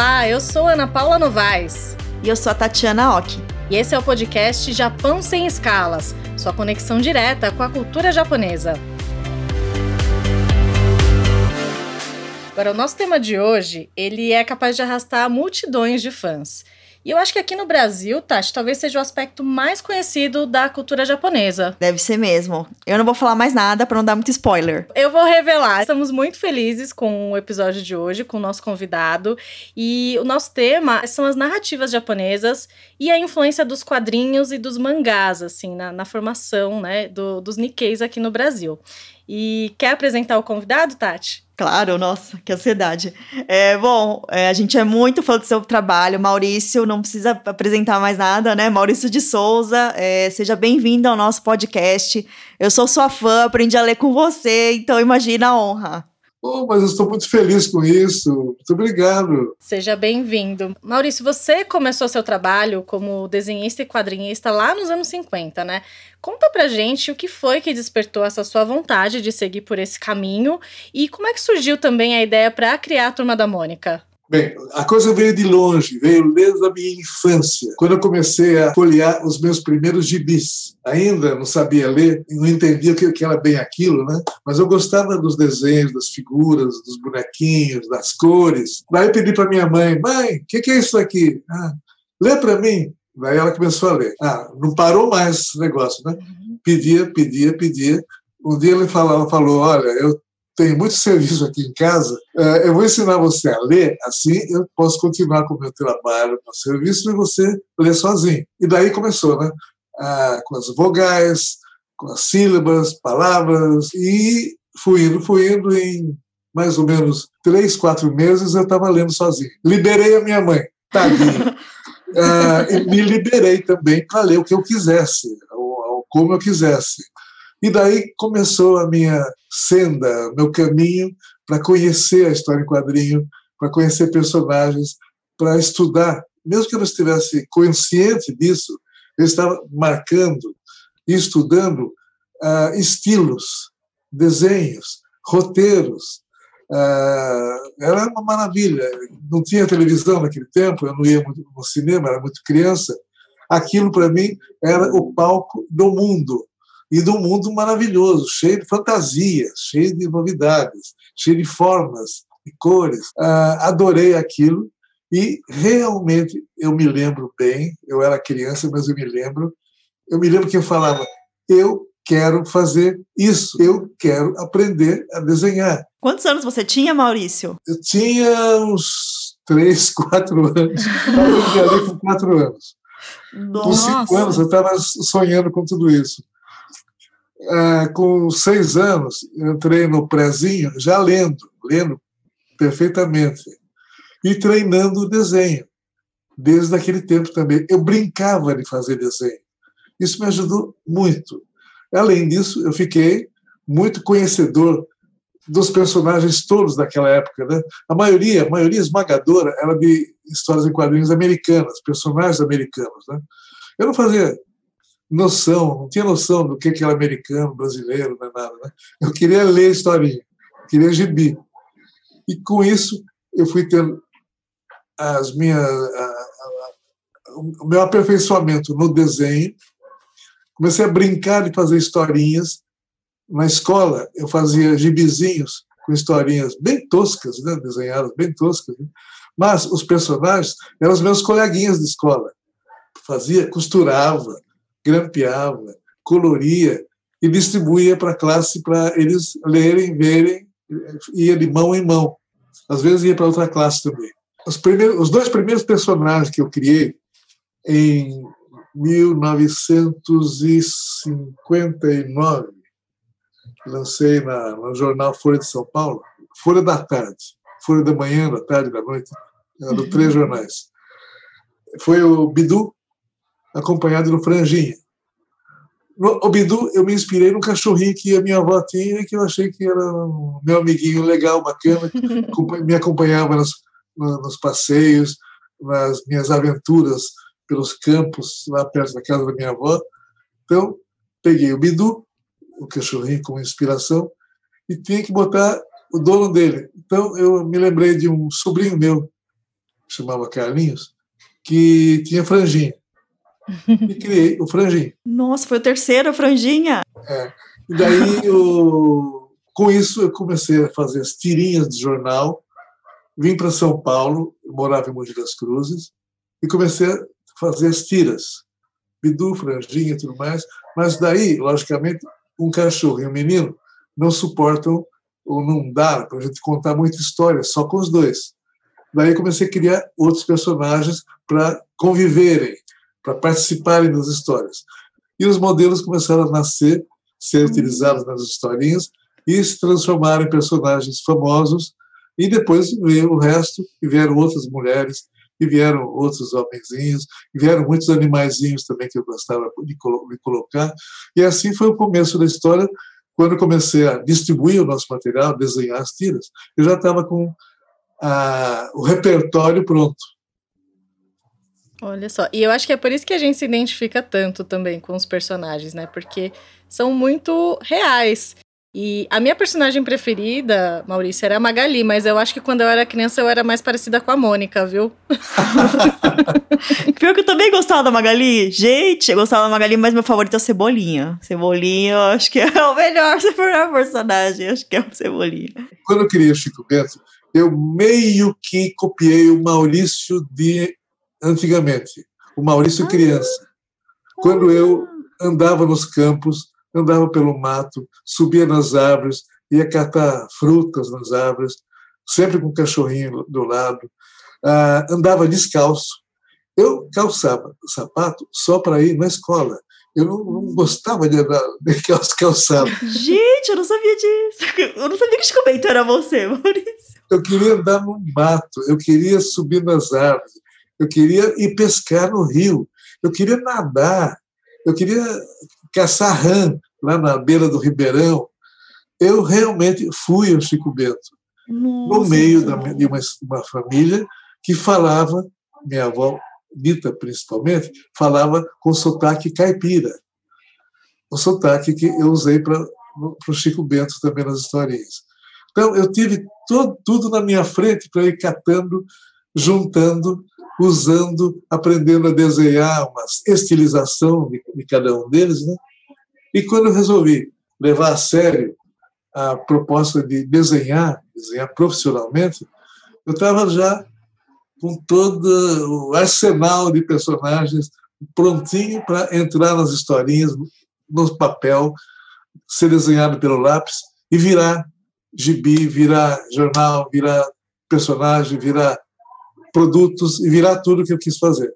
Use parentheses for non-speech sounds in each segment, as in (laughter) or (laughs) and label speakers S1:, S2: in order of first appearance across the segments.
S1: Olá, eu sou Ana Paula Novaes.
S2: E eu sou a Tatiana Oki.
S1: E esse é o podcast Japão Sem Escalas sua conexão direta com a cultura japonesa. Agora, o nosso tema de hoje, ele é capaz de arrastar multidões de fãs. E eu acho que aqui no Brasil, Tati, talvez seja o aspecto mais conhecido da cultura japonesa.
S2: Deve ser mesmo. Eu não vou falar mais nada para não dar muito spoiler.
S1: Eu vou revelar. Estamos muito felizes com o episódio de hoje, com o nosso convidado. E o nosso tema são as narrativas japonesas e a influência dos quadrinhos e dos mangás, assim, na, na formação, né, do, dos Nikkeis aqui no Brasil. E quer apresentar o convidado, Tati?
S2: Claro, nossa, que ansiedade. É, bom, é, a gente é muito fã do seu trabalho. Maurício, não precisa apresentar mais nada, né? Maurício de Souza, é, seja bem-vindo ao nosso podcast. Eu sou sua fã, aprendi a ler com você, então imagina a honra.
S3: Oh, mas eu estou muito feliz com isso. Muito obrigado.
S1: Seja bem-vindo. Maurício, você começou seu trabalho como desenhista e quadrinhista lá nos anos 50, né? Conta pra gente o que foi que despertou essa sua vontade de seguir por esse caminho e como é que surgiu também a ideia para criar a Turma da Mônica.
S3: Bem, a coisa veio de longe, veio desde a minha infância, quando eu comecei a folhear os meus primeiros gibis. Ainda não sabia ler, não entendia o que era bem aquilo, né? Mas eu gostava dos desenhos, das figuras, dos bonequinhos, das cores. Daí pedi para minha mãe: mãe, o que, que, é isso aqui? Ah, lê para mim. Daí ela começou a ler. Ah, não parou mais esse negócio, né? Pedia, pedia, pedia. Um dia ele falou: olha, eu tenho muito serviço aqui em casa, é, eu vou ensinar você a ler, assim eu posso continuar com o meu trabalho, o serviço, e você ler sozinho. E daí começou, né? Ah, com as vogais, com as sílabas, palavras, e fui indo, fui indo, em mais ou menos três, quatro meses eu estava lendo sozinho. Liberei a minha mãe, tadinha. (laughs) ah, e me liberei também para ler o que eu quisesse, ou, ou como eu quisesse. E daí começou a minha senda, meu caminho para conhecer a história em quadrinho, para conhecer personagens, para estudar. Mesmo que eu não estivesse consciente disso, eu estava marcando e estudando uh, estilos, desenhos, roteiros. Uh, era uma maravilha. Não tinha televisão naquele tempo, eu não ia muito no cinema, era muito criança. Aquilo, para mim, era o palco do mundo e de um mundo maravilhoso, cheio de fantasias, cheio de novidades, cheio de formas e cores. Ah, adorei aquilo e realmente eu me lembro bem, eu era criança, mas eu me lembro, eu me lembro que eu falava, eu quero fazer isso, eu quero aprender a desenhar.
S2: Quantos anos você tinha, Maurício?
S3: Eu tinha uns três, (laughs) quatro anos. Eu com quatro anos. Nossa. Com cinco anos eu estava sonhando com tudo isso. É, com seis anos, entrei no prézinho, já lendo, lendo perfeitamente, e treinando desenho, desde aquele tempo também. Eu brincava de fazer desenho. Isso me ajudou muito. Além disso, eu fiquei muito conhecedor dos personagens todos daquela época, né? A maioria, a maioria esmagadora, era de histórias em quadrinhos americanas, personagens americanos, né? Eu não fazia noção, não tinha noção do que era americano, brasileiro, não é nada. Né? Eu queria ler historinha, queria gibi. E com isso eu fui tendo as minhas, a, a, o meu aperfeiçoamento no desenho. Comecei a brincar de fazer historinhas. Na escola eu fazia gibizinhos com historinhas bem toscas, né? desenhadas bem toscas. Né? Mas os personagens eram os meus coleguinhas de escola. Fazia, costurava, grampeava, coloria e distribuía para a classe para eles lerem, verem, ia de mão em mão. Às vezes ia para outra classe também. Os, primeiros, os dois primeiros personagens que eu criei em 1959, lancei na, no jornal Folha de São Paulo, Folha da Tarde, Folha da Manhã, da Tarde, da Noite, eram três jornais. Foi o Bidu, acompanhado do Franjinha. No, o Bidu, eu me inspirei no cachorrinho que a minha avó tinha, que eu achei que era um meu amiguinho legal, bacana, que (laughs) me acompanhava nos, nos passeios, nas minhas aventuras pelos campos, lá perto da casa da minha avó. Então, peguei o Bidu, o cachorrinho como inspiração, e tinha que botar o dono dele. Então, eu me lembrei de um sobrinho meu, chamava Carlinhos, que tinha franjinha. E criei o franjinha.
S2: Nossa, foi o terceiro franjinha?
S3: É. E daí, eu, com isso, eu comecei a fazer as tirinhas de jornal. Vim para São Paulo, morava em Mogi das Cruzes, e comecei a fazer as tiras. Bidu, franjinha e tudo mais. Mas daí, logicamente, um cachorro e um menino não suportam ou não dá para a gente contar muita história só com os dois. Daí comecei a criar outros personagens para conviverem, para participarem das histórias. E os modelos começaram a nascer, ser utilizados nas historinhas e se transformaram em personagens famosos. E depois veio o resto, e vieram outras mulheres, e vieram outros homenzinhos, e vieram muitos animaizinhos também que eu gostava de, colocar. E assim foi o começo da história, quando eu comecei a distribuir o nosso material, desenhar as tiras, eu já estava com a, o repertório pronto.
S1: Olha só, e eu acho que é por isso que a gente se identifica tanto também com os personagens, né? Porque são muito reais. E a minha personagem preferida, Maurício, era a Magali, mas eu acho que quando eu era criança eu era mais parecida com a Mônica, viu? (laughs)
S2: Pior que eu também gostava da Magali. Gente, eu gostava da Magali, mas meu favorito é o Cebolinha. Cebolinha, eu acho que é o melhor, melhor (laughs) personagem, acho que é o Cebolinha.
S3: Quando eu criei o Chico Bento, eu meio que copiei o Maurício de antigamente, o Maurício ah, criança. Quando eu andava nos campos, andava pelo mato, subia nas árvores, ia catar frutas nas árvores, sempre com o cachorrinho do lado, ah, andava descalço. Eu calçava sapato só para ir na escola. Eu não, não gostava de andar (laughs) naquelas calçadas.
S2: Gente, eu não sabia disso. Eu não sabia que Chico Bento era você, Maurício.
S3: Eu queria andar no mato, eu queria subir nas árvores, eu queria ir pescar no rio, eu queria nadar, eu queria caçar rã lá na beira do Ribeirão. Eu realmente fui ao Chico Bento, Nossa, no meio da, de uma, uma família que falava, minha avó Dita principalmente, falava com sotaque caipira. O sotaque que eu usei para o Chico Bento também nas historinhas. Então, eu tive todo, tudo na minha frente para ir catando, juntando, usando, aprendendo a desenhar uma estilização de, de cada um deles. Né? E quando eu resolvi levar a sério a proposta de desenhar, desenhar profissionalmente, eu estava já com todo o arsenal de personagens prontinho para entrar nas historinhas, no papel, ser desenhado pelo lápis e virar gibi, virar jornal, virar personagem, virar produtos e virar tudo que eu quis fazer.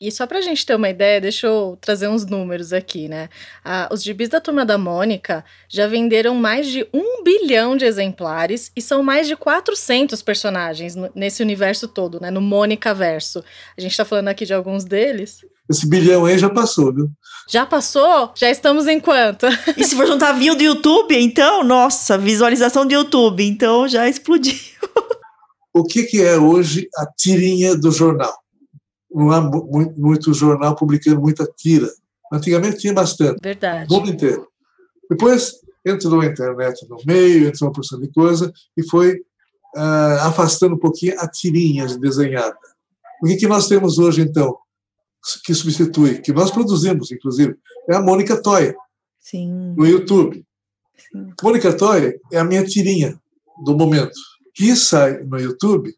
S1: E só pra gente ter uma ideia, deixa eu trazer uns números aqui, né? Ah, os gibis da Turma da Mônica já venderam mais de um bilhão de exemplares e são mais de 400 personagens nesse universo todo, né? No Mônica Verso. A gente tá falando aqui de alguns deles.
S3: Esse bilhão aí já passou, viu?
S1: Já passou? Já estamos em quanto?
S2: E se for juntar view do YouTube, então, nossa, visualização do YouTube, então já explodiu.
S3: O que, que é hoje a tirinha do jornal? não há muito, muito jornal publicando muita tira. Antigamente tinha bastante.
S1: Verdade.
S3: O mundo inteiro. Depois entrou a internet no meio, entrou uma porção de coisa e foi uh, afastando um pouquinho a tirinha desenhada. O que, que nós temos hoje, então, que substitui, que nós produzimos, inclusive, é a Mônica Toy,
S2: Sim.
S3: no YouTube. Sim. Mônica Toy é a minha tirinha do momento, que sai no YouTube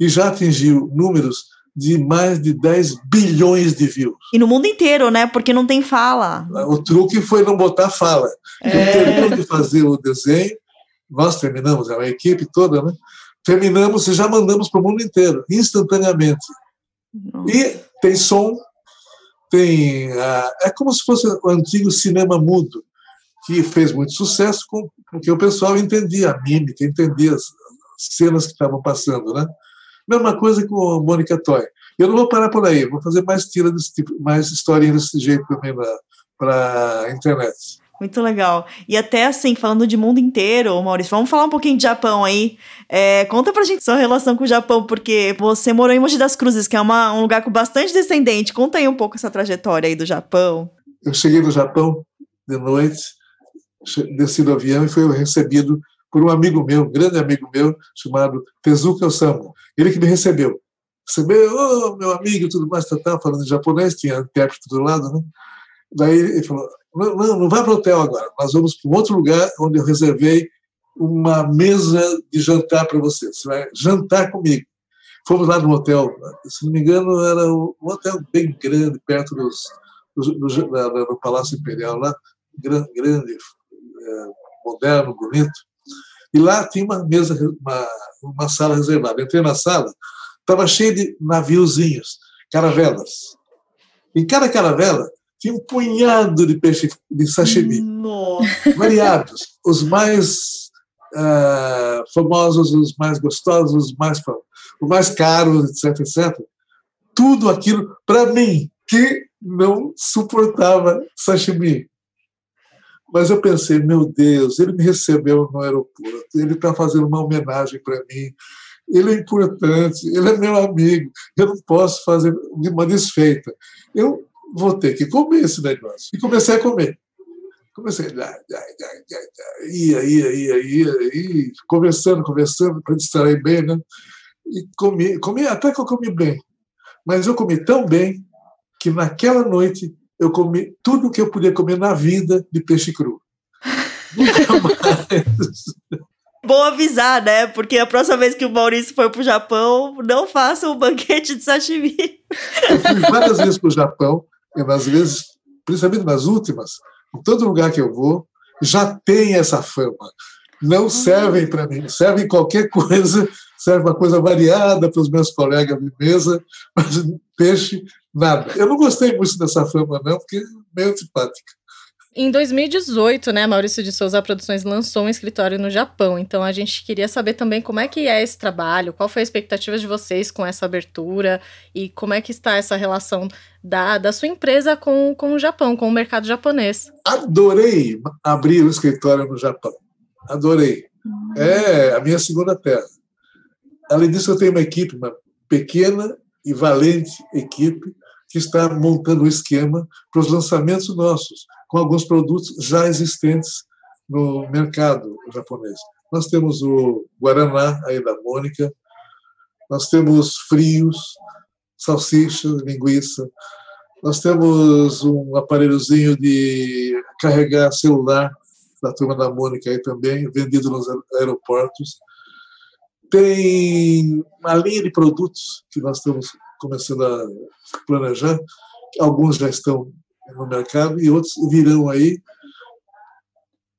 S3: e já atingiu números de mais de 10 bilhões de views.
S2: E no mundo inteiro, né? Porque não tem fala.
S3: O truque foi não botar fala. É. Terminou de fazer o desenho, nós terminamos, a equipe toda, né? Terminamos e já mandamos para o mundo inteiro, instantaneamente. E tem som, tem. Uh, é como se fosse o antigo cinema mudo, que fez muito sucesso com, porque o pessoal entendia a mímica, entendia as cenas que estavam passando, né? Mesma coisa com a Mônica Toy. Eu não vou parar por aí, vou fazer mais tira desse tipo, mais historinha desse jeito também para a internet.
S2: Muito legal. E até assim, falando de mundo inteiro, Maurício, vamos falar um pouquinho de Japão aí. É, conta pra gente sua relação com o Japão, porque você morou em Mogi das Cruzes, que é uma, um lugar com bastante descendente. Conta aí um pouco essa trajetória aí do Japão.
S3: Eu cheguei no Japão de noite, desci do avião e fui recebido por um amigo meu, um grande amigo meu, chamado Tezuka Osamu. Ele que me recebeu. recebeu, oh, meu amigo, tudo mais, tá, tá, falando em japonês, tinha intérprete do lado, né? Daí ele falou, não, não, não vai para o hotel agora, nós vamos para um outro lugar onde eu reservei uma mesa de jantar para você, você vai jantar comigo. Fomos lá no hotel, se não me engano, era um hotel bem grande, perto dos, do, Palácio Imperial, lá, grande, grande é, moderno, bonito. E lá tinha uma mesa, uma, uma sala reservada. Entrei na sala, estava cheio de naviozinhos, caravelas. Em cada caravela tinha um punhado de peixe de sashimi,
S2: Nossa.
S3: variados, os mais uh, famosos, os mais gostosos, os mais, os mais caros, etc, etc. Tudo aquilo para mim que não suportava sashimi. Mas eu pensei, meu Deus, ele me recebeu no aeroporto, ele está fazendo uma homenagem para mim, ele é importante, ele é meu amigo, eu não posso fazer uma desfeita. Eu vou ter que comer esse negócio. E comecei a comer. Comecei, ia, ia, ia, ia, ia, conversando, conversando, para distrair bem, né? E comi, comi, até que eu comi bem. Mas eu comi tão bem que naquela noite eu comi tudo o que eu podia comer na vida de peixe cru. Nunca (laughs) mais.
S2: Bom avisar, né? Porque a próxima vez que o Maurício for para o Japão, não faça um banquete de sashimi.
S3: Eu fui várias vezes para o Japão, e nas vezes, principalmente nas últimas, em todo lugar que eu vou, já tem essa fama. Não uhum. servem para mim, servem qualquer coisa, serve uma coisa variada para os meus colegas de mesa, (laughs) mas peixe, nada. Eu não gostei muito dessa fama, não, porque é meio antipática.
S1: Em 2018, né, Maurício de Souza Produções lançou um escritório no Japão. Então a gente queria saber também como é que é esse trabalho, qual foi a expectativa de vocês com essa abertura e como é que está essa relação da, da sua empresa com, com o Japão, com o mercado japonês.
S3: Adorei abrir o um escritório no Japão. Adorei. É a minha segunda terra. Além disso, eu tenho uma equipe, uma pequena e valente equipe que está montando um esquema para os lançamentos nossos com alguns produtos já existentes no mercado japonês. Nós temos o Guaraná, aí da Mônica, nós temos frios, salsicha, linguiça, nós temos um aparelhozinho de carregar celular da turma da Mônica aí também, vendido nos aeroportos. Tem uma linha de produtos que nós estamos começando a planejar, alguns já estão no mercado e outros virão aí.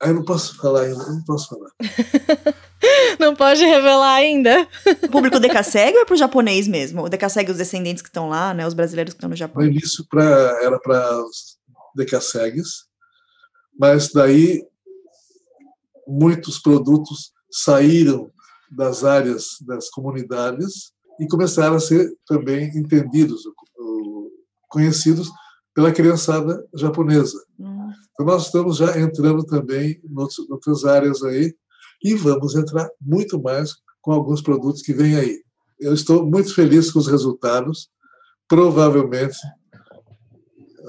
S3: Aí não posso falar ainda, não posso falar. (laughs)
S1: não pode revelar ainda.
S2: O público Decassegue ou é pro japonês mesmo? O Decassegue, os descendentes que estão lá, né? Os brasileiros que estão no Japão.
S3: No início pra, era para os Decassegues, mas daí muitos produtos saíram das áreas das comunidades e começaram a ser também entendidos, conhecidos pela criançada japonesa. Então, nós estamos já entrando também em outras áreas aí e vamos entrar muito mais com alguns produtos que vêm aí. Eu estou muito feliz com os resultados. Provavelmente,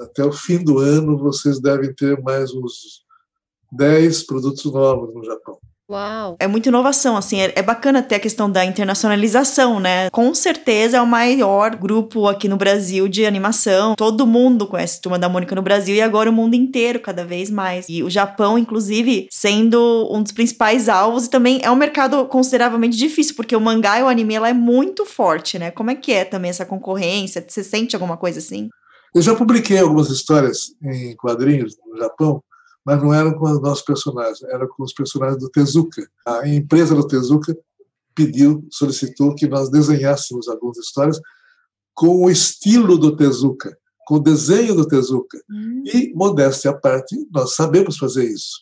S3: até o fim do ano, vocês devem ter mais uns 10 produtos novos no Japão.
S1: Uau!
S2: É muita inovação, assim, é, é, bacana ter a questão da internacionalização, né? Com certeza é o maior grupo aqui no Brasil de animação. Todo mundo conhece Turma da Mônica no Brasil e agora o mundo inteiro, cada vez mais. E o Japão, inclusive, sendo um dos principais alvos e também é um mercado consideravelmente difícil, porque o mangá e o anime, ela é muito forte, né? Como é que é também essa concorrência? Você sente alguma coisa assim?
S3: Eu já publiquei algumas histórias em quadrinhos no Japão, mas não eram com os nossos personagens, eram com os personagens do Tezuka. A empresa do Tezuka pediu, solicitou que nós desenhássemos algumas histórias com o estilo do Tezuka, com o desenho do Tezuka. Hum. E, modéstia à parte, nós sabemos fazer isso.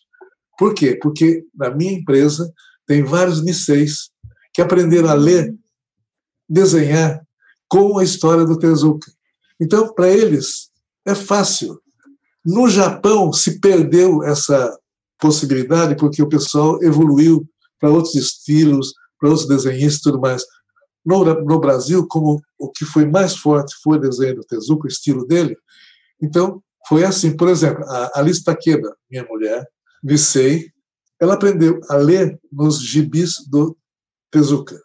S3: Por quê? Porque na minha empresa tem vários niseis que aprenderam a ler, desenhar com a história do Tezuka. Então, para eles, é fácil. No Japão se perdeu essa possibilidade porque o pessoal evoluiu para outros estilos, para outros desenhistas e tudo mais. No, no, Brasil, como o que foi mais forte foi o desenho do Tezuka, o estilo dele, então foi assim. Por exemplo, a Alice Takeda, minha mulher, Nisei, ela aprendeu a ler nos gibis do Tezuka.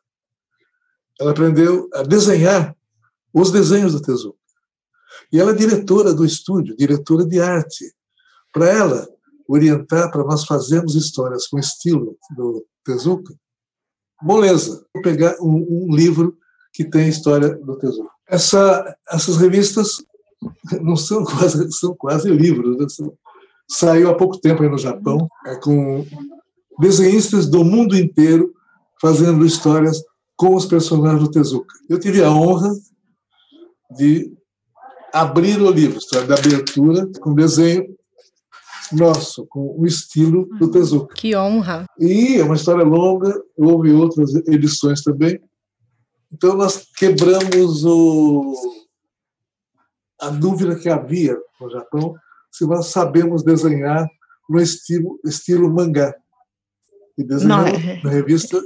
S3: Ela aprendeu a desenhar os desenhos do Tezuka. E ela é diretora do estúdio, diretora de arte. Para ela orientar para nós fazermos histórias com estilo do Tezuka, moleza. Vou pegar um, um livro que tem história do Tezuka. Essa, essas revistas (laughs) não são quase, são quase livros. Né? São, saiu há pouco tempo aí no Japão, é, com desenhistas do mundo inteiro fazendo histórias com os personagens do Tezuka. Eu tive a honra de abrir o livro, história da abertura, com desenho nosso, com o estilo do Tezuka.
S1: Que honra!
S3: E é uma história longa, houve outras edições também. Então nós quebramos o, a dúvida que havia no Japão se nós sabemos desenhar no estilo, estilo mangá. E desenhamos é. uma revista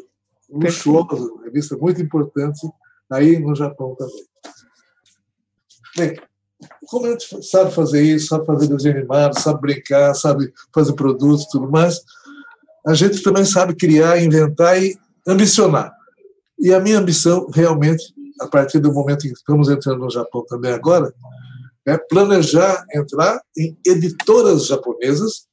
S3: luxuosa, uma revista muito importante aí no Japão também. Bem, como a gente sabe fazer isso, sabe fazer desenho animado, sabe brincar, sabe fazer produtos e tudo mais, a gente também sabe criar, inventar e ambicionar. E a minha ambição, realmente, a partir do momento em que estamos entrando no Japão também agora, é planejar entrar em editoras japonesas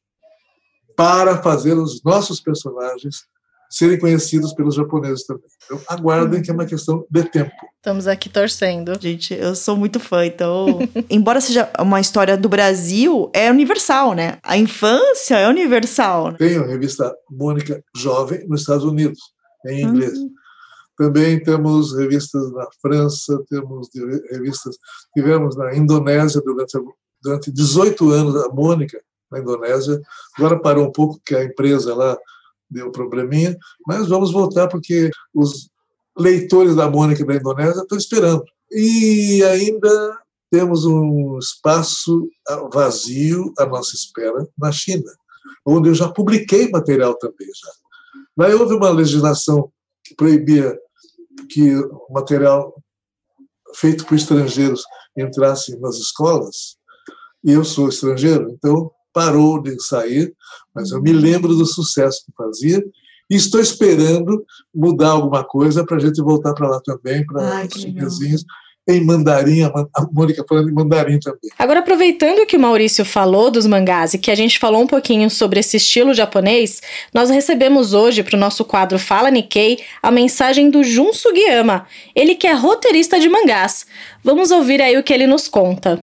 S3: para fazer os nossos personagens serem conhecidos pelos japoneses também. Então, aguardem que é uma questão de tempo.
S1: Estamos aqui torcendo.
S2: Gente, eu sou muito fã, então. (laughs) embora seja uma história do Brasil, é universal, né? A infância é universal.
S3: Tem a revista Mônica Jovem nos Estados Unidos, em inglês. Uhum. Também temos revistas na França, temos revistas. Tivemos na Indonésia durante, durante 18 anos, a Mônica, na Indonésia. Agora parou um pouco, porque a empresa lá deu probleminha, mas vamos voltar porque os leitores da Mônica da Indonésia estão esperando. E ainda temos um espaço vazio à nossa espera na China, onde eu já publiquei material também. Já. Daí houve uma legislação que proibia que material feito por estrangeiros entrasse nas escolas, e eu sou estrangeiro, então parou de sair, mas eu me uhum. lembro do sucesso que fazia e estou esperando mudar alguma coisa para a gente voltar para lá também, para os vizinhos em mandarim, a Mônica falando em mandarim também.
S1: Agora, aproveitando que o Maurício falou dos mangás e que a gente falou um pouquinho sobre esse estilo japonês, nós recebemos hoje para o nosso quadro Fala Nikkei a mensagem do Jun Sugiyama, ele que é roteirista de mangás. Vamos ouvir aí o que ele nos conta.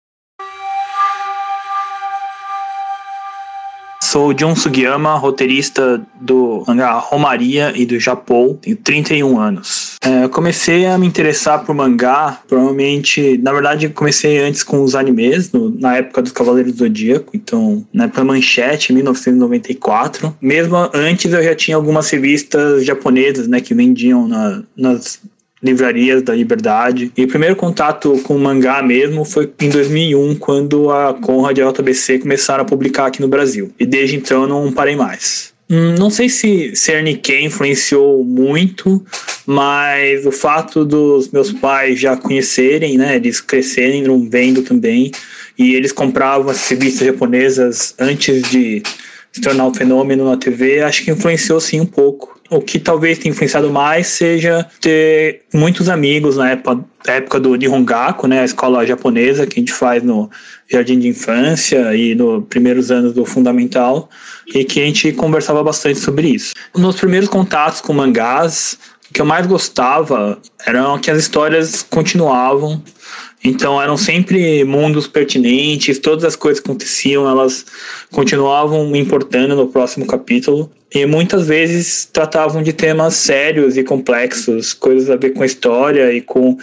S4: Sou John Sugiyama, roteirista do mangá Romaria e do Japão. Tenho 31 anos. É, comecei a me interessar por mangá, provavelmente, na verdade, comecei antes com os animes, no, na época dos Cavaleiros do Zodíaco, então, na época Manchete, 1994. Mesmo antes eu já tinha algumas revistas japonesas, né, que vendiam na, nas livrarias da Liberdade. E o primeiro contato com o mangá mesmo foi em 2001, quando a Conrad e a JBC começaram a publicar aqui no Brasil. E desde então eu não parei mais. Hum, não sei se ser Nikkei influenciou muito, mas o fato dos meus pais já conhecerem, né, eles crescerem não vendo também, e eles compravam as revistas japonesas antes de se tornar um fenômeno na TV, acho que influenciou sim um pouco. O que talvez tenha influenciado mais seja ter muitos amigos na época, época do Nihongaku, né, a escola japonesa que a gente faz no jardim de infância e nos primeiros anos do fundamental, e que a gente conversava bastante sobre isso. Nos primeiros contatos com mangás, o que eu mais gostava eram que as histórias continuavam então eram sempre mundos pertinentes, todas as coisas que aconteciam, elas continuavam importando no próximo capítulo. E muitas vezes tratavam de temas sérios e complexos, coisas a ver com a história e com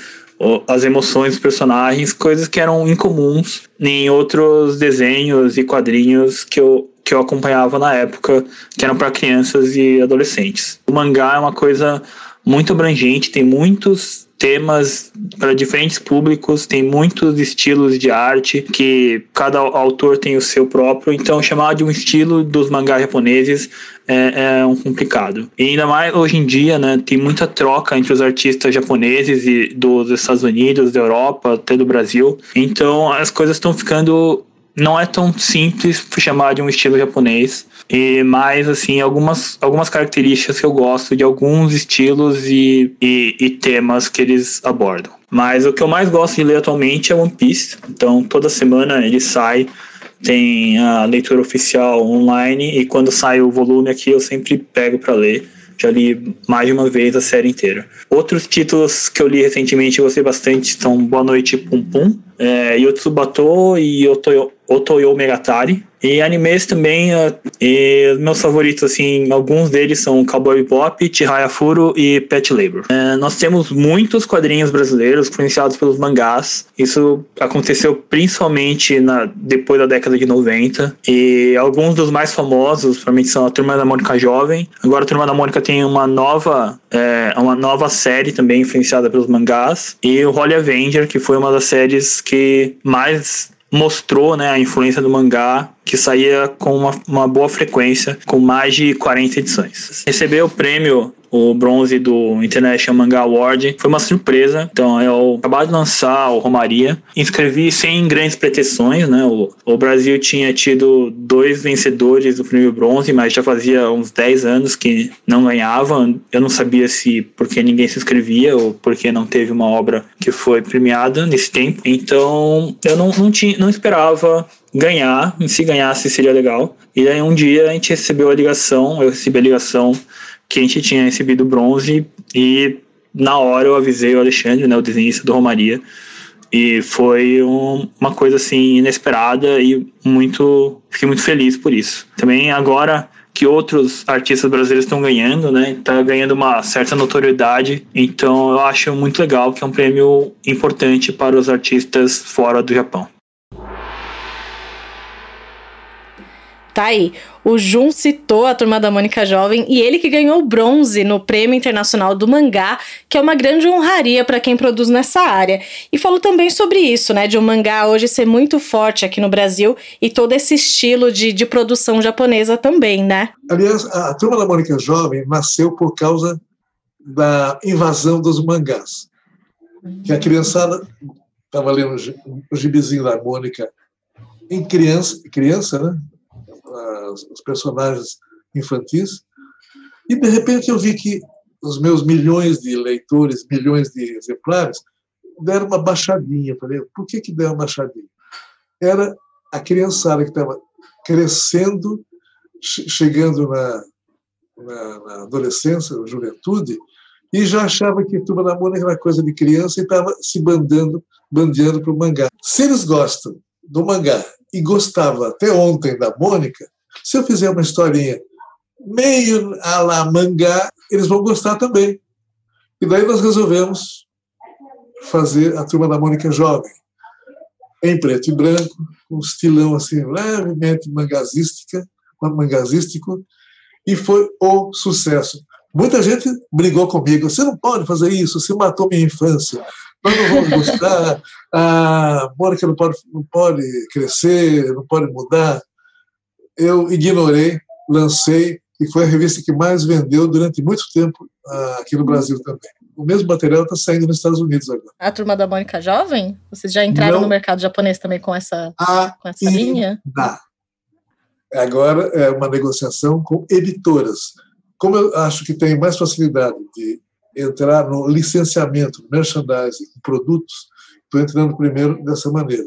S4: as emoções dos personagens, coisas que eram incomuns em outros desenhos e quadrinhos que eu, que eu acompanhava na época, que eram para crianças e adolescentes. O mangá é uma coisa muito abrangente, tem muitos temas para diferentes públicos, tem muitos estilos de arte que cada autor tem o seu próprio, então chamar de um estilo dos mangás japoneses é, é um complicado. E ainda mais hoje em dia, né, tem muita troca entre os artistas japoneses e dos Estados Unidos, da Europa, até do Brasil. Então as coisas estão ficando não é tão simples chamar de um estilo japonês, e mais assim algumas, algumas características que eu gosto de alguns estilos e, e, e temas que eles abordam. Mas o que eu mais gosto de ler atualmente é One Piece. Então toda semana ele sai, tem a leitura oficial online e quando sai o volume aqui eu sempre pego para ler. Já li mais de uma vez a série inteira. Outros títulos que eu li recentemente e gostei bastante são Boa Noite Pum Pum, é, Yotsubato e Otoyo, Otoyo Megatari. E animes também, uh, e meus favoritos, assim, alguns deles são Cowboy Bebop, Chihaya Furo e Pet Labor. Uh, nós temos muitos quadrinhos brasileiros influenciados pelos mangás. Isso aconteceu principalmente na, depois da década de 90. E alguns dos mais famosos, para mim, são a Turma da Mônica Jovem. Agora a Turma da Mônica tem uma nova, é, uma nova série também influenciada pelos mangás. E o Holy Avenger, que foi uma das séries que mais mostrou né, a influência do mangá, que saía com uma, uma boa frequência, com mais de 40 edições. Recebeu o prêmio o bronze do International Manga Award. Foi uma surpresa. Então, eu acabei de lançar o Romaria. Inscrevi sem grandes pretensões, né? O, o Brasil tinha tido dois vencedores do prêmio bronze, mas já fazia uns 10 anos que não ganhava. Eu não sabia se porque ninguém se inscrevia ou porque não teve uma obra que foi premiada nesse tempo. Então, eu não, não, tinha, não esperava ganhar, se ganhasse seria legal. E aí um dia a gente recebeu a ligação, eu recebi a ligação que a gente tinha recebido bronze e na hora eu avisei o Alexandre, né, o desenhista do Romaria, e foi um, uma coisa assim inesperada e muito fiquei muito feliz por isso. Também agora que outros artistas brasileiros estão ganhando, né? Tá ganhando uma certa notoriedade. Então eu acho muito legal que é um prêmio importante para os artistas fora do Japão.
S1: Tá aí. O Jun citou a Turma da Mônica Jovem e ele que ganhou o bronze no Prêmio Internacional do Mangá, que é uma grande honraria para quem produz nessa área. E falou também sobre isso, né, de o um mangá hoje ser muito forte aqui no Brasil e todo esse estilo de, de produção japonesa também, né?
S3: Aliás, a Turma da Mônica Jovem nasceu por causa da invasão dos mangás. Que a criançada estava lendo o gibizinho da Mônica em criança, criança, né? Os personagens infantis, e de repente eu vi que os meus milhões de leitores, milhões de exemplares, deram uma baixadinha. Falei, por que, que deram uma baixadinha? Era a criançada que estava crescendo, chegando na, na, na adolescência, na juventude, e já achava que Turma da Mônica era coisa de criança e estava se bandando, bandeando para o mangá. Se eles gostam do mangá e gostavam até ontem da Mônica, se eu fizer uma historinha meio a la mangá, eles vão gostar também. E daí nós resolvemos fazer a Turma da Mônica Jovem, em preto e branco, um estilão assim, levemente mangazística, mangazístico, e foi o sucesso. Muita gente brigou comigo, você não pode fazer isso, você matou minha infância, nós não vamos gostar, a Mônica não pode, não pode crescer, não pode mudar eu ignorei, lancei e foi a revista que mais vendeu durante muito tempo uh, aqui no Brasil também. O mesmo material está saindo nos Estados Unidos agora.
S1: A turma da Mônica Jovem? Vocês já entraram Não, no mercado japonês também com essa, com essa linha?
S3: Dá. Agora é uma negociação com editoras. Como eu acho que tem mais facilidade de entrar no licenciamento, merchandising, produtos, estou entrando primeiro dessa maneira.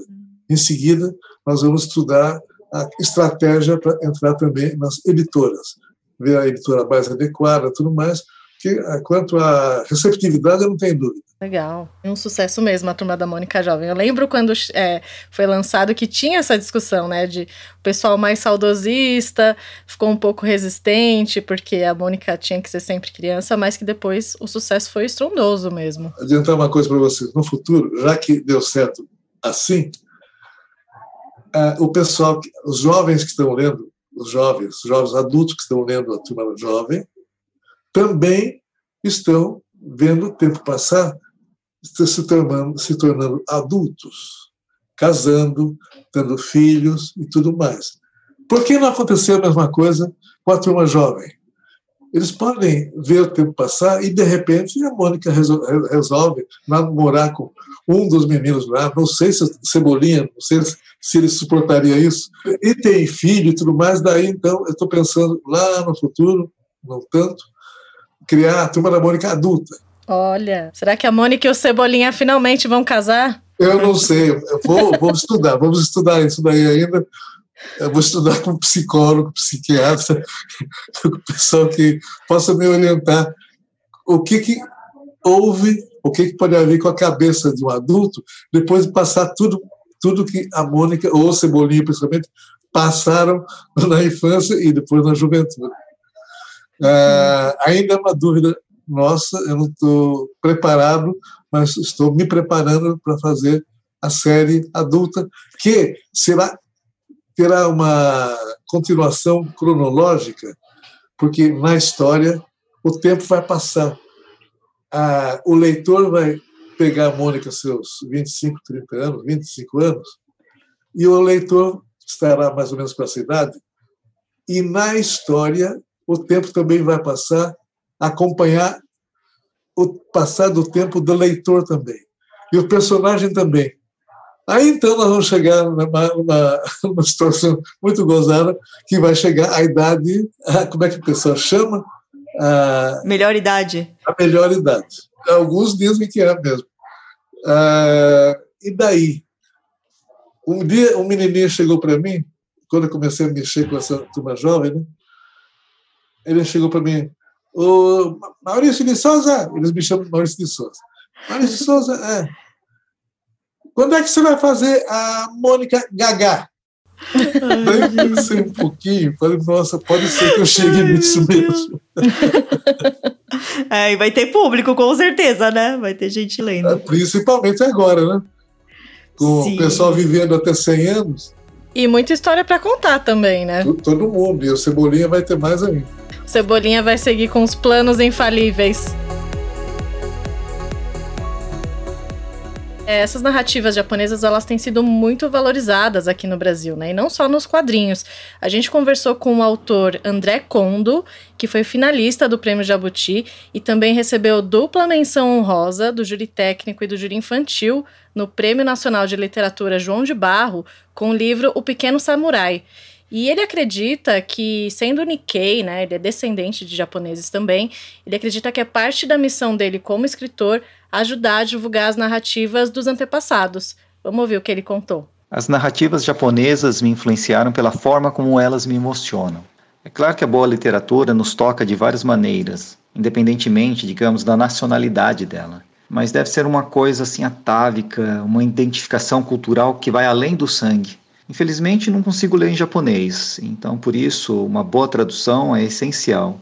S3: Em seguida, nós vamos estudar a estratégia para entrar também nas editoras, ver a editora mais adequada, tudo mais, que quanto à receptividade eu não tenho dúvida.
S1: Legal. Um sucesso mesmo a Turma da Mônica Jovem. Eu lembro quando é, foi lançado que tinha essa discussão, né? De o pessoal mais saudosista ficou um pouco resistente, porque a Mônica tinha que ser sempre criança, mas que depois o sucesso foi estrondoso mesmo.
S3: Adiantar uma coisa para vocês. No futuro, já que deu certo assim, é, o pessoal, os jovens que estão lendo, os jovens, os jovens adultos que estão lendo a turma jovem, também estão vendo o tempo passar, se tornando, se tornando adultos, casando, tendo filhos e tudo mais. Por que não aconteceu a mesma coisa com a turma jovem? Eles podem ver o tempo passar e, de repente, a Mônica resolve namorar com um dos meninos lá. Não sei se Cebolinha, não sei se ele suportaria isso. E tem filho e tudo mais. Daí, então, eu estou pensando lá no futuro, não tanto, criar a turma da Mônica adulta.
S1: Olha, será que a Mônica e o Cebolinha finalmente vão casar?
S3: Eu não sei, eu vou, vamos estudar, vamos estudar isso daí ainda. Eu vou estudar com psicólogo, psiquiatra, com pessoal que possa me orientar o que, que houve, o que, que pode haver com a cabeça de um adulto depois de passar tudo, tudo que a Mônica, ou Cebolinha principalmente, passaram na infância e depois na juventude. Uh, ainda é uma dúvida nossa, eu não estou preparado, mas estou me preparando para fazer a série adulta, que será terá uma continuação cronológica, porque na história o tempo vai passar. Ah, o leitor vai pegar a Mônica seus 25, 30 anos, 25 anos, e o leitor estará mais ou menos com essa idade, e na história o tempo também vai passar acompanhar o passar do tempo do leitor também. E o personagem também. Aí então nós vamos chegar numa, numa, (laughs) numa situação muito gozada, que vai chegar a idade, a, como é que o pessoal chama?
S2: A, melhor idade.
S3: A melhor idade. Alguns dizem que é mesmo. Ah, e daí? Um dia um menininho chegou para mim, quando eu comecei a mexer com essa turma jovem, né? Ele chegou para mim, o Maurício de Souza, eles me chamam Maurício de Souza. Maurício de Souza, é quando é que você vai fazer a Mônica Gagá? Daí pensei um pouquinho, falei, nossa, pode ser que eu chegue nisso mesmo. (laughs)
S2: É, e vai ter público, com certeza, né? Vai ter gente lendo. É,
S3: principalmente agora, né? Com Sim. o pessoal vivendo até 100 anos.
S1: E muita história para contar também, né?
S3: Todo mundo. E o Cebolinha vai ter mais ainda.
S1: Cebolinha vai seguir com os planos infalíveis. Essas narrativas japonesas elas têm sido muito valorizadas aqui no Brasil, né? E não só nos quadrinhos. A gente conversou com o autor André Kondo, que foi finalista do Prêmio Jabuti e também recebeu dupla menção honrosa do júri técnico e do júri infantil no Prêmio Nacional de Literatura João de Barro com o livro O Pequeno Samurai. E ele acredita que, sendo Nikkei, né, ele é descendente de japoneses também, ele acredita que é parte da missão dele como escritor ajudar a divulgar as narrativas dos antepassados. Vamos ouvir o que ele contou.
S5: As narrativas japonesas me influenciaram pela forma como elas me emocionam. É claro que a boa literatura nos toca de várias maneiras, independentemente, digamos, da nacionalidade dela. Mas deve ser uma coisa assim atávica, uma identificação cultural que vai além do sangue. Infelizmente, não consigo ler em japonês, então por isso uma boa tradução é essencial.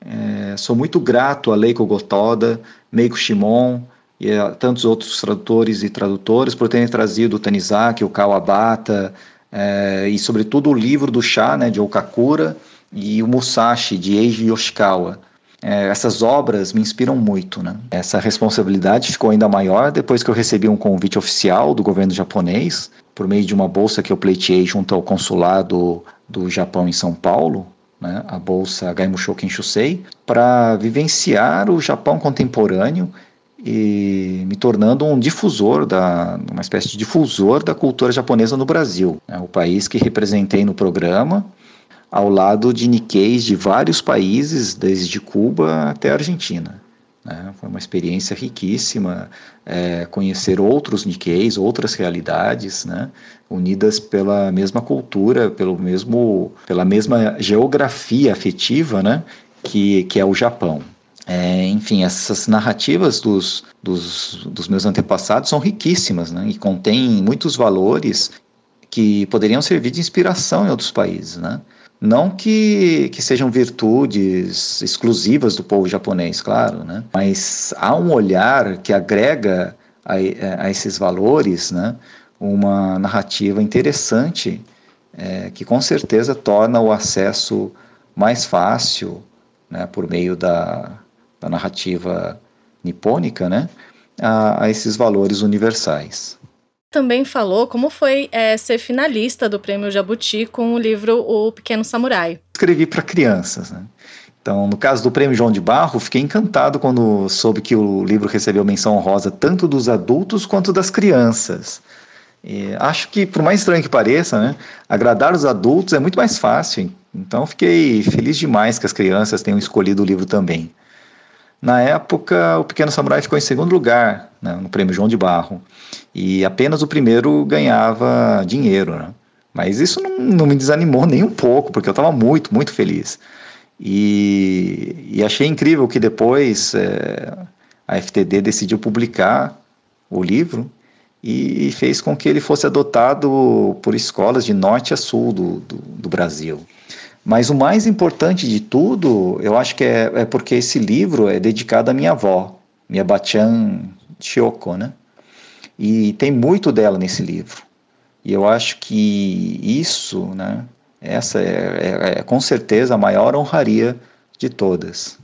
S5: É, sou muito grato a Leiko Gotoda, Meiko Shimon e a tantos outros tradutores e tradutores por terem trazido o Tanizaki, o Kawabata é, e sobretudo o livro do chá, né, de Okakura e o Musashi, de Eiji Yoshikawa. É, essas obras me inspiram muito. Né? Essa responsabilidade ficou ainda maior depois que eu recebi um convite oficial do governo japonês, por meio de uma bolsa que eu pleiteei junto ao consulado do Japão em São Paulo, né, a bolsa Gaimusho Kenshusei, para vivenciar o Japão contemporâneo e me tornando um difusor da uma espécie de difusor da cultura japonesa no Brasil, é o país que representei no programa, ao lado de Nikkeis de vários países, desde Cuba até a Argentina. Né? Foi uma experiência riquíssima é, conhecer outros Nikkeis, outras realidades, né? unidas pela mesma cultura, pelo mesmo, pela mesma geografia afetiva né? que, que é o Japão. É, enfim, essas narrativas dos, dos, dos, meus antepassados são riquíssimas né? e contêm muitos valores que poderiam servir de inspiração em outros países. Né? Não que, que sejam virtudes exclusivas do povo japonês, claro, né? mas há um olhar que agrega a, a esses valores né? uma narrativa interessante é, que com certeza torna o acesso mais fácil né? por meio da, da narrativa nipônica né? a, a esses valores universais
S1: também falou como foi é, ser finalista do Prêmio Jabuti com o livro O Pequeno Samurai.
S5: Escrevi para crianças, né? Então, no caso do Prêmio João de Barro, fiquei encantado quando soube que o livro recebeu menção honrosa tanto dos adultos quanto das crianças. E acho que, por mais estranho que pareça, né, agradar os adultos é muito mais fácil. Então, fiquei feliz demais que as crianças tenham escolhido o livro também. Na época, o Pequeno Samurai ficou em segundo lugar né, no Prêmio João de Barro. E apenas o primeiro ganhava dinheiro. Né? Mas isso não, não me desanimou nem um pouco, porque eu estava muito, muito feliz. E, e achei incrível que depois é, a FTD decidiu publicar o livro e fez com que ele fosse adotado por escolas de norte a sul do, do, do Brasil. Mas o mais importante de tudo, eu acho que é, é, porque esse livro é dedicado à minha avó, minha Bachan Chioko, né? E tem muito dela nesse livro. E eu acho que isso, né, essa é, é, é com certeza a maior honraria de todas.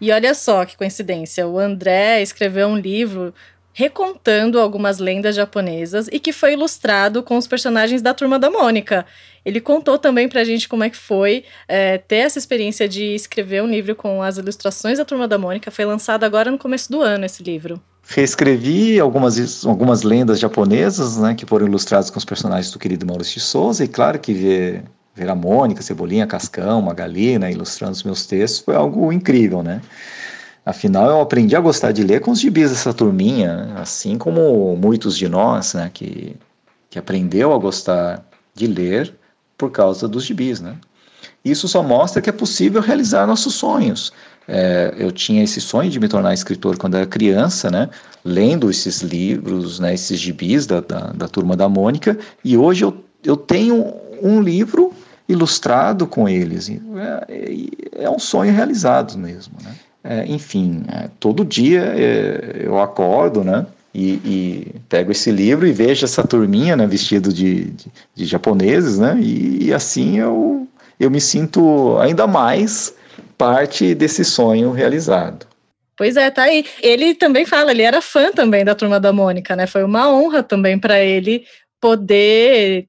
S1: E olha só que coincidência, o André escreveu um livro recontando algumas lendas japonesas e que foi ilustrado com os personagens da Turma da Mônica. Ele contou também pra gente como é que foi é, ter essa experiência de escrever um livro com as ilustrações da Turma da Mônica. Foi lançado agora no começo do ano esse livro.
S5: Reescrevi algumas, algumas lendas japonesas, né, que foram ilustradas com os personagens do querido Maurício de Souza, e claro que ver ver a Mônica, Cebolinha, Cascão, Magali, né, ilustrando os meus textos, foi algo incrível, né? Afinal, eu aprendi a gostar de ler com os gibis dessa turminha, assim como muitos de nós, né, que, que aprendeu a gostar de ler por causa dos gibis, né? Isso só mostra que é possível realizar nossos sonhos. É, eu tinha esse sonho de me tornar escritor quando era criança, né? Lendo esses livros, né? Esses gibis da, da, da turma da Mônica, e hoje eu, eu tenho um livro ilustrado com eles. É, é, é um sonho realizado mesmo, né? É, enfim, é, todo dia é, eu acordo, né? E, e, pego esse livro e vejo essa turminha, né, vestido de, de, de japoneses, né? E, e, assim eu, eu me sinto ainda mais parte desse sonho realizado.
S1: Pois é, tá aí. Ele também fala, ele era fã também da Turma da Mônica, né? Foi uma honra também para ele poder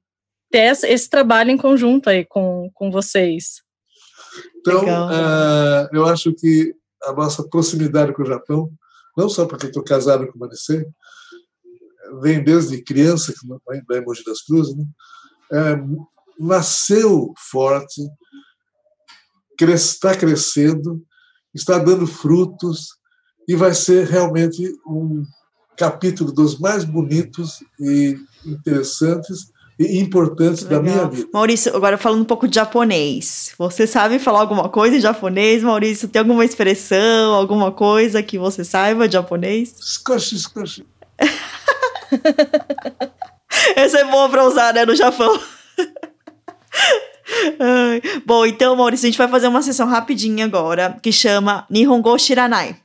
S1: ter esse trabalho em conjunto aí com, com vocês.
S3: Então, uh, eu acho que a nossa proximidade com o Japão, não só porque estou casado com o Manicê, vem desde criança, da Emoji das Cruzes, né? é, nasceu forte, está crescendo, está dando frutos e vai ser realmente um capítulo dos mais bonitos e interessantes importantes Legal. da minha vida.
S2: Maurício, agora falando um pouco de japonês. Você sabe falar alguma coisa em japonês, Maurício? Tem alguma expressão, alguma coisa que você saiba de japonês?
S3: Skoshi, skoshi. (laughs)
S2: Essa é boa para usar, né, no Japão. (laughs) Bom, então, Maurício, a gente vai fazer uma sessão rapidinha agora, que chama Nihongo Shiranai.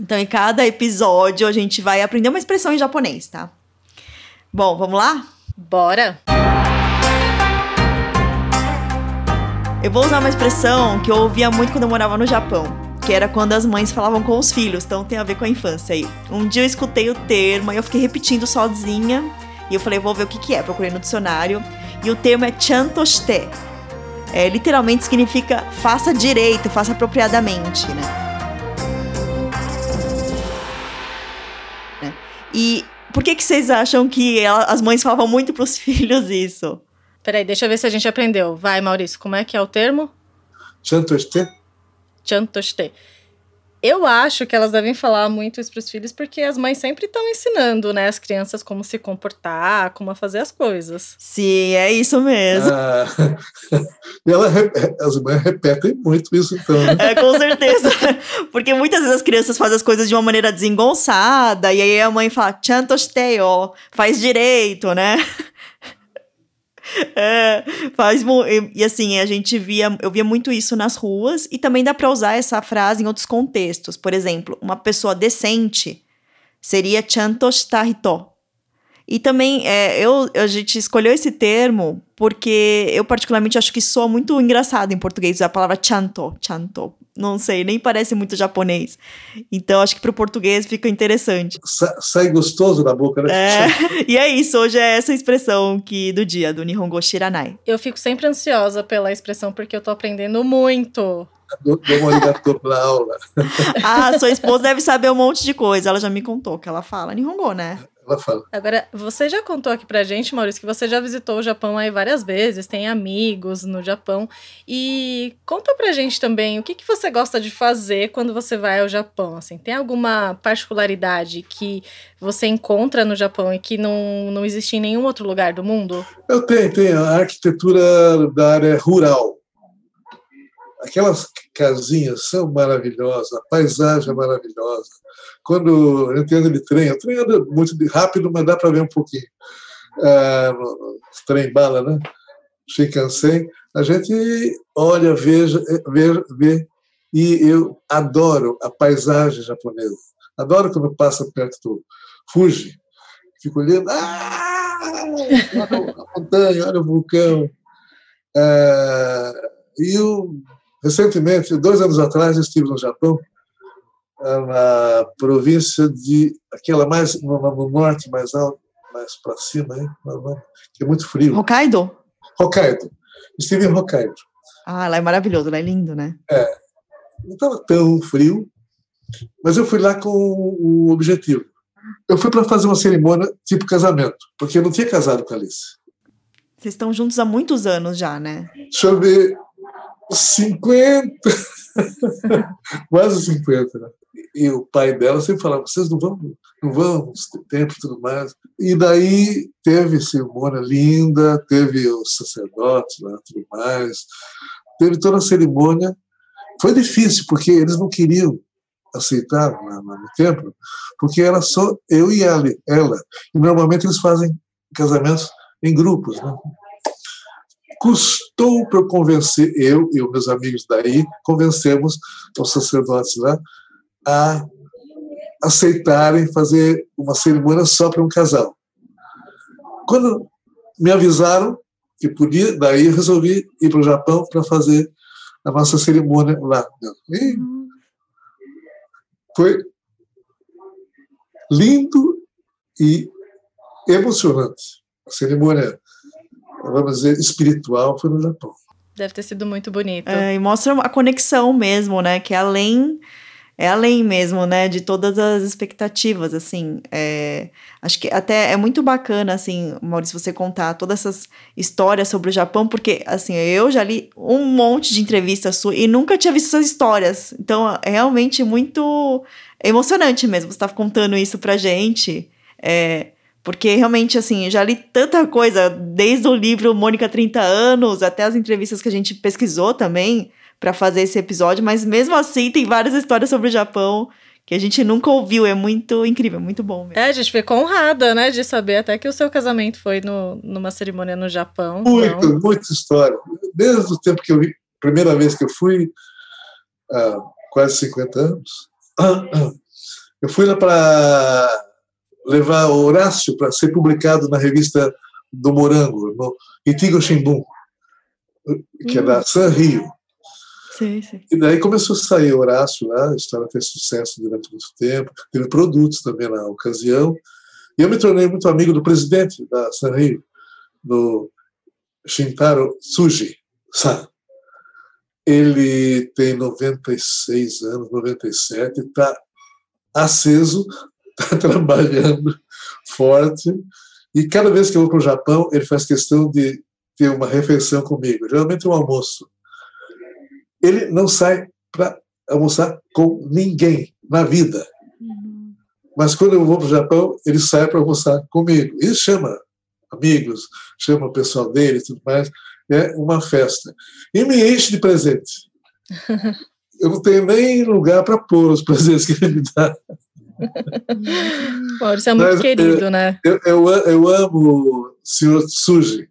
S2: Então, em cada episódio, a gente vai aprender uma expressão em japonês, tá? Bom, vamos lá?
S1: Bora!
S2: Eu vou usar uma expressão que eu ouvia muito quando eu morava no Japão, que era quando as mães falavam com os filhos, então tem a ver com a infância aí. Um dia eu escutei o termo e eu fiquei repetindo sozinha, e eu falei, vou ver o que, que é, procurei no dicionário, e o termo é chantoshite. É, literalmente significa faça direito, faça apropriadamente, né? E por que, que vocês acham que ela, as mães falavam muito para os (laughs) filhos isso?
S1: Peraí, deixa eu ver se a gente aprendeu. Vai, Maurício, como é que é o termo?
S3: Chantoste.
S1: Chantoste. Eu acho que elas devem falar muito isso para os filhos porque as mães sempre estão ensinando, né, as crianças como se comportar, como fazer as coisas.
S2: Sim, é isso mesmo. Ah, (laughs)
S3: ela, as mães repetem muito isso, então. Né?
S2: É, com certeza. (laughs) Porque muitas vezes as crianças fazem as coisas de uma maneira desengonçada, e aí a mãe fala, faz direito, né? (laughs) É, faz e assim, a gente via, eu via muito isso nas ruas e também dá para usar essa frase em outros contextos. Por exemplo, uma pessoa decente seria chantostarito. E também é, eu, a gente escolheu esse termo porque eu particularmente acho que soa muito engraçado em português a palavra chanto, chanto. Não sei, nem parece muito japonês. Então acho que para o português fica interessante.
S3: Sa sai gostoso da boca, né?
S2: É, (laughs) e é isso, hoje é essa expressão que do dia, do Nihongo Shiranai.
S1: Eu fico sempre ansiosa pela expressão porque eu tô aprendendo muito
S3: Domo arigato na aula.
S2: Ah, sua esposa deve saber um monte de coisa. Ela já me contou que ela fala Nihongo, né?
S3: Ela fala.
S1: Agora, você já contou aqui pra gente, Maurício, que você já visitou o Japão aí várias vezes, tem amigos no Japão. E conta pra gente também o que, que você gosta de fazer quando você vai ao Japão. Assim, tem alguma particularidade que você encontra no Japão e que não, não existe em nenhum outro lugar do mundo?
S3: Eu tenho, tenho. A arquitetura da área rural. Aquelas casinhas são maravilhosas, a paisagem é maravilhosa. Quando a gente anda de trem, o trem anda muito rápido, mas dá para ver um pouquinho. Ah, trem bala, né? Shinkansen, a gente olha, veja, vê, vê, e eu adoro a paisagem japonesa. Adoro quando passa perto do Fuji. Fico olhando, ah, olha a montanha, olha o vulcão. Ah, e eu Recentemente, dois anos atrás, estive no Japão, na província de aquela mais no, no norte, mais alto, mais para cima, hein? que é muito frio.
S2: Hokkaido?
S3: Hokkaido. Estive em Hokkaido.
S2: Ah, lá é maravilhoso, lá é lindo, né?
S3: É. Não estava tão frio, mas eu fui lá com o objetivo. Eu fui para fazer uma cerimônia tipo casamento, porque eu não tinha casado com a Alice.
S2: Vocês estão juntos há muitos anos já, né?
S3: Deixa eu ver. 50, (laughs) quase 50, né? E o pai dela sempre falava: vocês não vão, não vão, tem tempo e tudo mais. E daí teve cerimônia linda, teve os sacerdotes lá tudo mais, teve toda a cerimônia. Foi difícil, porque eles não queriam aceitar no templo, porque era só eu e ela, ela. E normalmente eles fazem casamentos em grupos, né? Custou para convencer, eu e meus amigos daí, convencemos os sacerdotes lá a aceitarem fazer uma cerimônia só para um casal. Quando me avisaram que podia, daí eu resolvi ir para o Japão para fazer a nossa cerimônia lá. E foi lindo e emocionante. A cerimônia vamos dizer, espiritual foi no Japão.
S1: Deve ter sido muito bonito.
S2: É, e mostra a conexão mesmo, né? Que é além é além mesmo, né, de todas as expectativas, assim, é, acho que até é muito bacana, assim, Maurício, você contar todas essas histórias sobre o Japão, porque, assim, eu já li um monte de entrevistas suas e nunca tinha visto essas histórias, então é realmente muito emocionante mesmo, você tá contando isso pra gente, é, porque realmente, assim, já li tanta coisa, desde o livro Mônica 30 anos, até as entrevistas que a gente pesquisou também para fazer esse episódio, mas mesmo assim tem várias histórias sobre o Japão que a gente nunca ouviu, é muito incrível, muito bom mesmo.
S1: É, a gente ficou honrada, né, de saber até que o seu casamento foi no, numa cerimônia no Japão.
S3: Muito, então... muita história. Desde o tempo que eu vi, primeira vez que eu fui, há quase 50 anos, (coughs) eu fui lá para levar Horácio para ser publicado na revista do Morango, no Itigo Shimbun, que é da San Rio.
S2: Sim, sim.
S3: E daí começou a sair Horácio lá, a história fez sucesso durante muito tempo, teve produtos também na ocasião. E eu me tornei muito amigo do presidente da San Rio, do Shintaro Tsuji-san. Ele tem 96 anos, 97, está aceso está (laughs) trabalhando forte. E cada vez que eu vou para o Japão, ele faz questão de ter uma refeição comigo, geralmente um almoço. Ele não sai para almoçar com ninguém na vida. Mas quando eu vou para o Japão, ele sai para almoçar comigo. E chama amigos, chama o pessoal dele e tudo mais. É uma festa. E me enche de presente. (laughs) Eu não tenho nem lugar para pôr os (laughs) presentes que ele me dá.
S1: Maurício é muito Mas, querido,
S3: eu,
S1: né?
S3: Eu, eu, eu, amo o senhor Suji.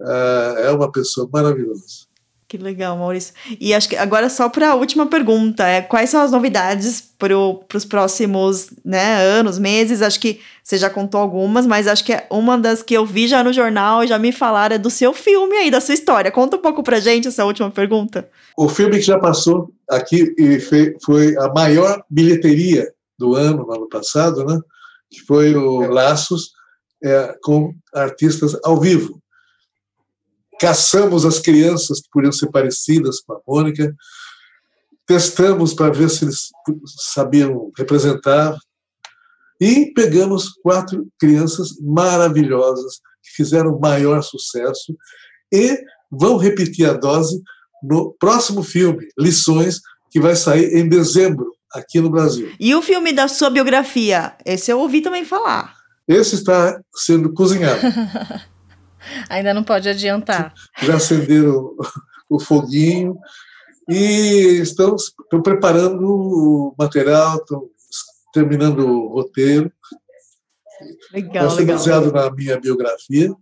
S3: É, é uma pessoa maravilhosa.
S2: Que legal, Maurício. E acho que agora só para a última pergunta, é quais são as novidades para os próximos né, anos, meses? Acho que você já contou algumas, mas acho que é uma das que eu vi já no jornal, já me falaram, é do seu filme aí, da sua história. Conta um pouco para gente essa última pergunta.
S3: O filme que já passou aqui e foi a maior bilheteria do ano, no ano passado, né? que foi o Laços, é, com artistas ao vivo. Caçamos as crianças que podiam ser parecidas com a Mônica, testamos para ver se eles sabiam representar e pegamos quatro crianças maravilhosas que fizeram maior sucesso e vão repetir a dose no próximo filme, Lições, que vai sair em dezembro aqui no Brasil.
S2: E o filme da sua biografia? Esse eu ouvi também falar.
S3: Esse está sendo cozinhado. (laughs)
S1: Ainda não pode adiantar.
S3: Já acenderam o foguinho e estão, estão preparando o material, estão terminando o roteiro.
S2: Legal,
S3: vai ser
S2: legal.
S3: baseado na minha biografia.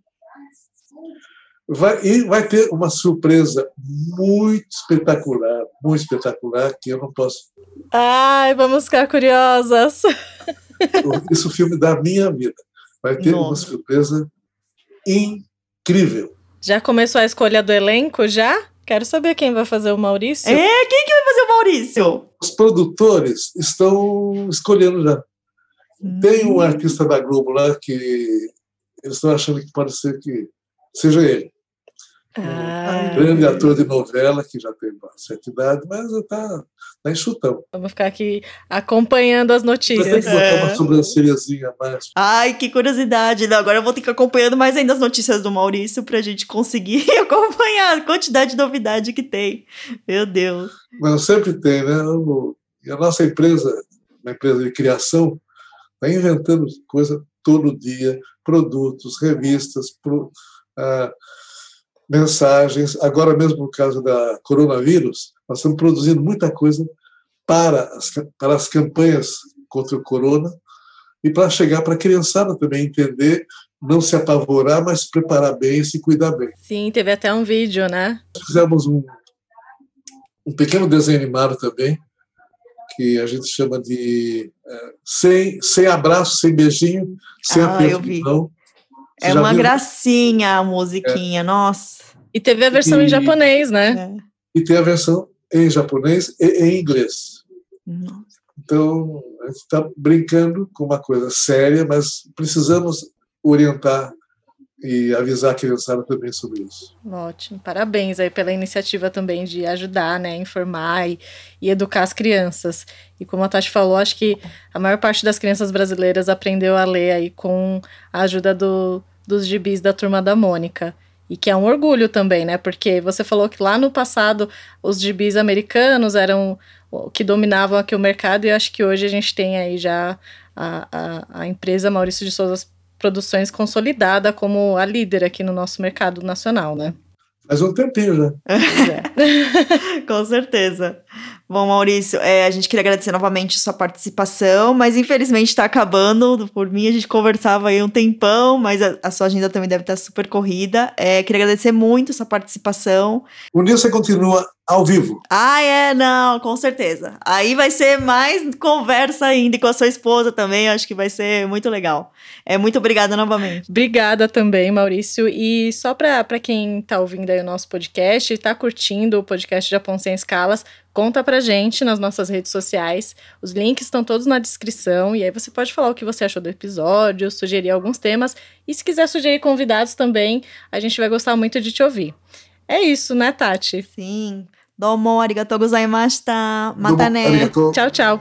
S3: Vai, e vai ter uma surpresa muito espetacular, muito espetacular, que eu não posso.
S1: Ai, vamos ficar curiosas.
S3: Isso é o filme da minha vida. Vai ter uma
S2: Nossa.
S3: surpresa incrível.
S1: Já começou a escolha do elenco já? Quero saber quem vai fazer o Maurício.
S2: É, quem que vai fazer o Maurício?
S3: Os produtores estão escolhendo já. Tem um artista da Globo lá que eles estão achando que pode ser que seja ele.
S1: Ah,
S3: Grande ator de novela, que já tem uma certa idade, mas está tá enxutão.
S1: vamos ficar aqui acompanhando as notícias.
S3: que botar
S2: É.
S3: uma sobrancelhazinha mais.
S2: Ai, que curiosidade. Não, agora eu vou ter que ir acompanhando mais ainda as notícias do Maurício pra gente conseguir (laughs) acompanhar a quantidade de novidade que tem. Meu Deus.
S3: Mas sempre tem, né? E a nossa empresa, uma empresa de criação, está inventando coisa todo dia, produtos, revistas, pro- ah, mensagens. Agora mesmo no caso da coronavírus, nós estamos produzindo muita coisa para as, para as campanhas contra o corona e para chegar para a criançada também entender, não se apavorar, mas se preparar bem e se cuidar bem.
S1: Sim, teve até um vídeo, né?
S3: fizemos um, um pequeno desenho animado também, que a gente chama de é, sem, sem abraço, sem beijinho, sem
S2: Ah,
S3: aperto
S2: eu vi.
S3: de mão.
S2: É uma
S3: viu?
S2: gracinha a musiquinha, nossa.
S1: E teve a versão em
S3: E-
S1: japonês, né?
S2: É.
S3: E tem a versão em japonês e em inglês.
S2: Nossa.
S3: Então, a gente está brincando com uma coisa séria, mas precisamos orientar e avisar a criançada também sobre isso.
S1: Ótimo, parabéns aí pela iniciativa também de ajudar, né, informar e, e educar as crianças. E como a Tati falou, acho que a maior parte das crianças brasileiras aprendeu a ler aí com a ajuda do, dos gibis da Turma da Mônica. E que é um orgulho também, né? Porque você falou que lá no passado os gibis americanos eram o que dominavam aqui o mercado, e eu acho que hoje a gente tem aí já a, a, a empresa Maurício de Souza Produções consolidada como a líder aqui no nosso mercado nacional, né?
S3: Faz um tempinho já.
S1: Pois (laughs) é. (laughs)
S2: Com certeza. Bom, Maurício, é, a gente queria agradecer novamente sua participação, mas infelizmente está acabando. Por mim, a gente conversava aí um tempão, mas a, a sua agenda também deve estar super corrida. É, queria agradecer muito sua participação.
S3: O Nilson continua ao vivo.
S2: Ah, é, não, com certeza. Aí vai ser mais conversa ainda e com a sua esposa também, acho que vai ser muito legal. É, muito obrigada novamente.
S1: Obrigada também, Maurício. E só para quem está ouvindo aí o nosso podcast e está curtindo o podcast Japão Sem Escalas, Conta pra gente nas nossas redes sociais. Os links estão todos na descrição. E aí você pode falar o que você achou do episódio, sugerir alguns temas. E se quiser sugerir convidados também, a gente vai gostar muito de te ouvir. É isso, né, Tati?
S2: Sim. Domo arigatou gozaimashita. Matane.
S3: Arigato.
S1: Tchau, tchau.